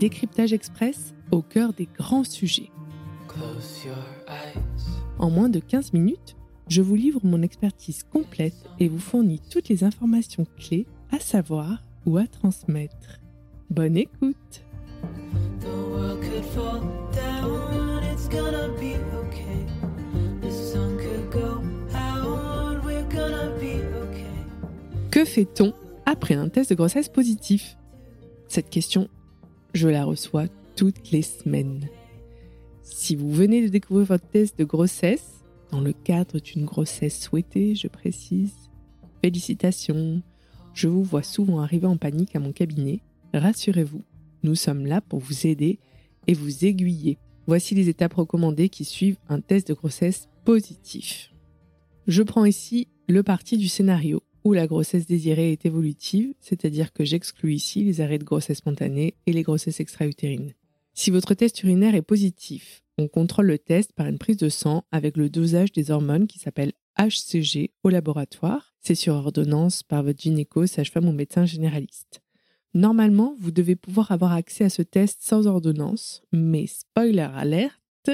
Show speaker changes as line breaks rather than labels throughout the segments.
Décryptage Express au cœur des grands sujets. En moins de 15 minutes, je vous livre mon expertise complète et vous fournis toutes les informations clés à savoir ou à transmettre. Bonne écoute. Que fait-on après un test de grossesse positif? Cette question, je la reçois toutes les semaines. Si vous venez de découvrir votre test de grossesse, dans le cadre d'une grossesse souhaitée, je précise, félicitations. Je vous vois souvent arriver en panique à mon cabinet. Rassurez-vous, nous sommes là pour vous aider et vous aiguiller. Voici les étapes recommandées qui suivent un test de grossesse positif. Je prends ici le parti du scénario où la grossesse désirée est évolutive, c'est-à-dire que j'exclus ici les arrêts de grossesse spontanée et les grossesses extra-utérines. Si votre test urinaire est positif, on contrôle le test par une prise de sang avec le dosage des hormones qui s'appelle HCG au laboratoire. C'est sur ordonnance par votre gynéco, sage-femme ou médecin généraliste. Normalement, vous devez pouvoir avoir accès à ce test sans ordonnance, mais spoiler alerte,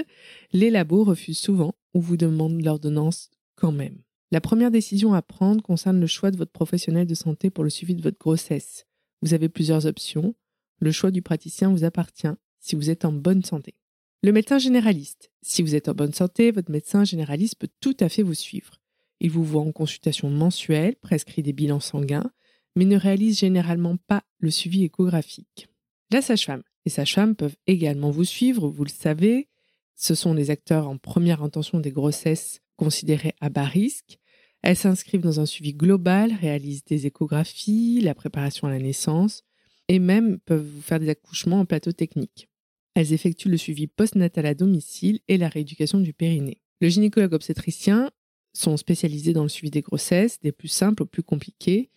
les labos refusent souvent ou vous demandent l'ordonnance quand même. La première décision à prendre concerne le choix de votre professionnel de santé pour le suivi de votre grossesse. Vous avez plusieurs options. Le choix du praticien vous appartient si vous êtes en bonne santé. Le médecin généraliste. Si vous êtes en bonne santé, votre médecin généraliste peut tout à fait vous suivre. Il vous voit en consultation mensuelle, prescrit des bilans sanguins, mais ne réalise généralement pas le suivi échographique. La sage-femme. Les sages-femmes peuvent également vous suivre, vous le savez. Ce sont les acteurs en première intention des grossesses considérées à bas risque. Elles s'inscrivent dans un suivi global, réalisent des échographies, la préparation à la naissance, et même peuvent vous faire des accouchements en plateau technique. Elles effectuent le suivi postnatal à domicile et la rééducation du périnée. Le gynécologue obstétricien sont spécialisés dans le suivi des grossesses, des plus simples aux plus compliquées.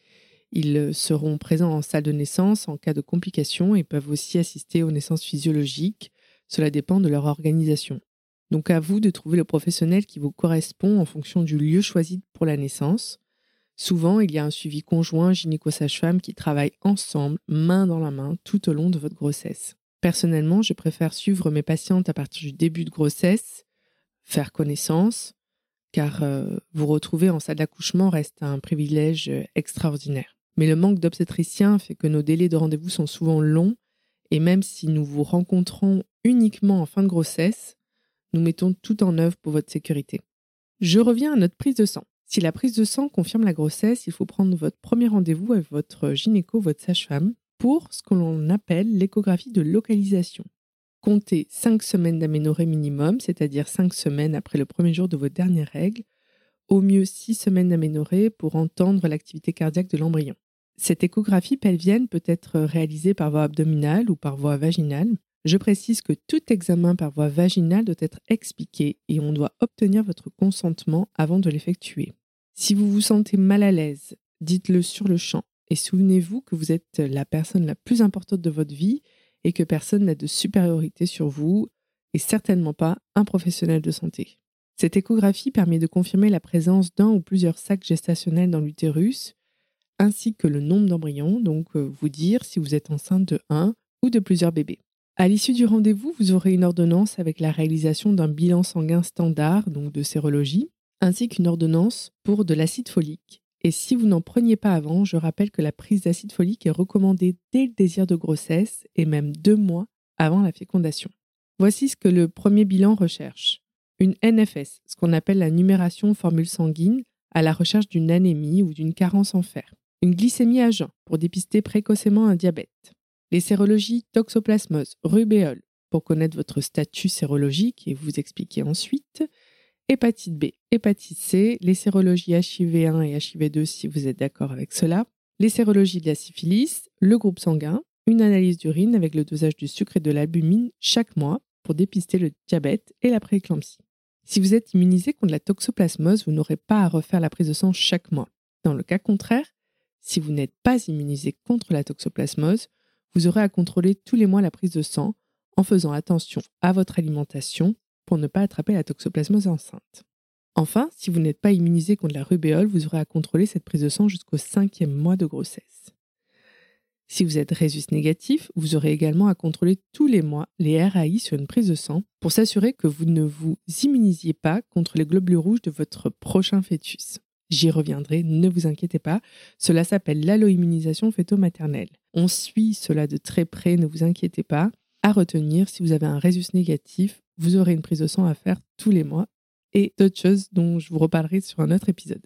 Ils seront présents en salle de naissance en cas de complications et peuvent aussi assister aux naissances physiologiques. Cela dépend de leur organisation. Donc à vous de trouver le professionnel qui vous correspond en fonction du lieu choisi pour la naissance. Souvent, il y a un suivi conjoint gynéco-sage-femme qui travaille ensemble, main dans la main, tout au long de votre grossesse. Personnellement, je préfère suivre mes patientes à partir du début de grossesse, faire connaissance, car euh, vous retrouver en salle d'accouchement reste un privilège euh, extraordinaire. Mais le manque d'obstétriciens fait que nos délais de rendez-vous sont souvent longs, et même si nous vous rencontrons uniquement en fin de grossesse, nous mettons tout en œuvre pour votre sécurité. Je reviens à notre prise de sang. Si la prise de sang confirme la grossesse, il faut prendre votre premier rendez-vous avec votre gynéco, votre sage-femme, pour ce que l'on appelle l'échographie de localisation. Comptez 5 semaines d'aménorrhée minimum, c'est-à-dire 5 semaines après le premier jour de vos dernières règles, au mieux 6 semaines d'aménorrhée pour entendre l'activité cardiaque de l'embryon. Cette échographie pelvienne peut être réalisée par voie abdominale ou par voie vaginale. Je précise que tout examen par voie vaginale doit être expliqué et on doit obtenir votre consentement avant de l'effectuer. Si vous vous sentez mal à l'aise, dites-le sur le champ et souvenez-vous que vous êtes la personne la plus importante de votre vie et que personne n'a de supériorité sur vous et certainement pas un professionnel de santé. Cette échographie permet de confirmer la présence d'un ou plusieurs sacs gestationnels dans l'utérus ainsi que le nombre d'embryons, donc euh, vous dire si vous êtes enceinte de un ou de plusieurs bébés. À l'issue du rendez-vous, vous aurez une ordonnance avec la réalisation d'un bilan sanguin standard, donc de sérologie, ainsi qu'une ordonnance pour de l'acide folique. Et si vous n'en preniez pas avant, je rappelle que la prise d'acide folique est recommandée dès le désir de grossesse et même deux mois avant la fécondation. Voici ce que le premier bilan recherche. Une NFS, ce qu'on appelle la numération formule sanguine, à la recherche d'une anémie ou d'une carence en fer. Une glycémie à jeun pour dépister précocement un diabète les sérologies toxoplasmose, rubéole, pour connaître votre statut sérologique et vous expliquer ensuite, hépatite B, hépatite C, les sérologies HIV1 et HIV2 si vous êtes d'accord avec cela, les sérologies de la syphilis, le groupe sanguin, une analyse d'urine avec le dosage du sucre et de l'albumine chaque mois pour dépister le diabète et la prééclampsie. Si vous êtes immunisé contre la toxoplasmose, vous n'aurez pas à refaire la prise de sang chaque mois. Dans le cas contraire, si vous n'êtes pas immunisé contre la toxoplasmose, vous aurez à contrôler tous les mois la prise de sang en faisant attention à votre alimentation pour ne pas attraper la toxoplasmose enceinte. Enfin, si vous n'êtes pas immunisé contre la rubéole, vous aurez à contrôler cette prise de sang jusqu'au cinquième mois de grossesse. Si vous êtes résus négatif, vous aurez également à contrôler tous les mois les RAI sur une prise de sang pour s'assurer que vous ne vous immunisiez pas contre les globules rouges de votre prochain fœtus. J'y reviendrai, ne vous inquiétez pas. Cela s'appelle l'alloimmunisation fœto-maternelle. On suit cela de très près, ne vous inquiétez pas. À retenir, si vous avez un résus négatif, vous aurez une prise de sang à faire tous les mois et d'autres choses dont je vous reparlerai sur un autre épisode.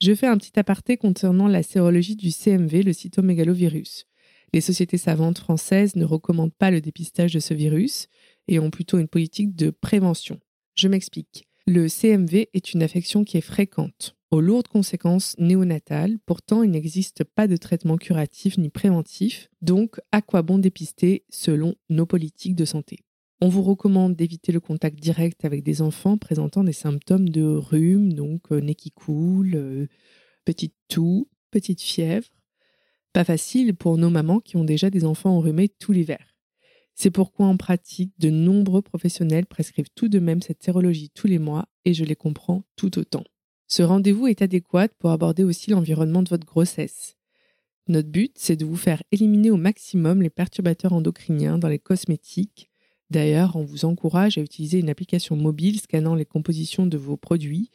Je fais un petit aparté concernant la sérologie du CMV, le cytomégalovirus. Les sociétés savantes françaises ne recommandent pas le dépistage de ce virus et ont plutôt une politique de prévention. Je m'explique. Le CMV est une affection qui est fréquente, aux lourdes conséquences néonatales, pourtant il n'existe pas de traitement curatif ni préventif, donc à quoi bon dépister selon nos politiques de santé? On vous recommande d'éviter le contact direct avec des enfants présentant des symptômes de rhume, donc euh, nez qui coule, euh, petite toux, petite fièvre. Pas facile pour nos mamans qui ont déjà des enfants enrhumés tout l'hiver. C'est pourquoi en pratique, de nombreux professionnels prescrivent tout de même cette sérologie tous les mois et je les comprends tout autant. Ce rendez-vous est adéquat pour aborder aussi l'environnement de votre grossesse. Notre but, c'est de vous faire éliminer au maximum les perturbateurs endocriniens dans les cosmétiques, D'ailleurs, on vous encourage à utiliser une application mobile scannant les compositions de vos produits,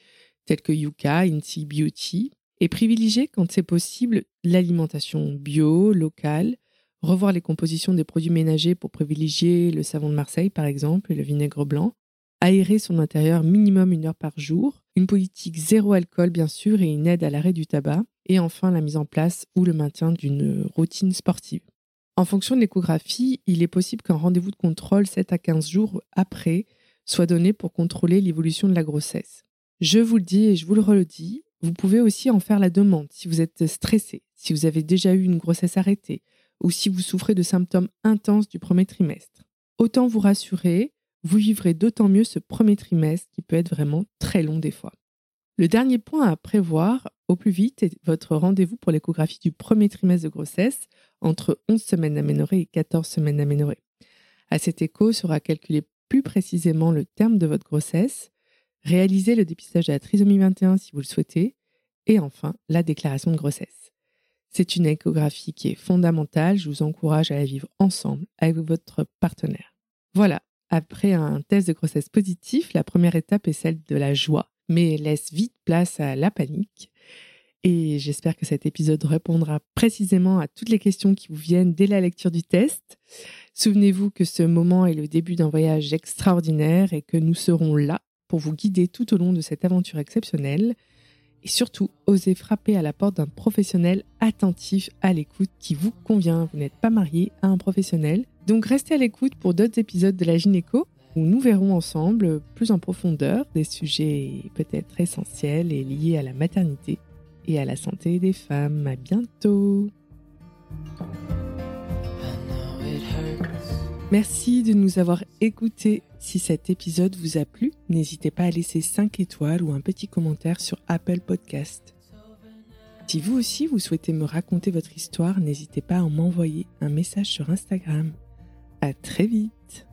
tels que Yuka, Inti Beauty, et privilégier, quand c'est possible, l'alimentation bio, locale, revoir les compositions des produits ménagers pour privilégier le savon de Marseille, par exemple, et le vinaigre blanc, aérer son intérieur minimum une heure par jour, une politique zéro alcool, bien sûr, et une aide à l'arrêt du tabac, et enfin la mise en place ou le maintien d'une routine sportive. En fonction de l'échographie, il est possible qu'un rendez-vous de contrôle 7 à 15 jours après soit donné pour contrôler l'évolution de la grossesse. Je vous le dis et je vous le redis, vous pouvez aussi en faire la demande si vous êtes stressé, si vous avez déjà eu une grossesse arrêtée ou si vous souffrez de symptômes intenses du premier trimestre. Autant vous rassurer, vous vivrez d'autant mieux ce premier trimestre qui peut être vraiment très long des fois. Le dernier point à prévoir au plus vite est votre rendez-vous pour l'échographie du premier trimestre de grossesse entre 11 semaines aménorées et 14 semaines aménorées. À cet écho sera calculé plus précisément le terme de votre grossesse, réaliser le dépistage de la trisomie 21 si vous le souhaitez, et enfin la déclaration de grossesse. C'est une échographie qui est fondamentale, je vous encourage à la vivre ensemble avec votre partenaire. Voilà, après un test de grossesse positif, la première étape est celle de la joie, mais laisse vite place à la panique. Et j'espère que cet épisode répondra précisément à toutes les questions qui vous viennent dès la lecture du test. Souvenez-vous que ce moment est le début d'un voyage extraordinaire et que nous serons là pour vous guider tout au long de cette aventure exceptionnelle. Et surtout, osez frapper à la porte d'un professionnel attentif à l'écoute qui vous convient. Vous n'êtes pas marié à un professionnel. Donc restez à l'écoute pour d'autres épisodes de la gynéco où nous verrons ensemble plus en profondeur des sujets peut-être essentiels et liés à la maternité et à la santé des femmes. À bientôt. Merci de nous avoir écoutés. Si cet épisode vous a plu, n'hésitez pas à laisser 5 étoiles ou un petit commentaire sur Apple Podcast. Si vous aussi vous souhaitez me raconter votre histoire, n'hésitez pas à m'envoyer un message sur Instagram. À très vite.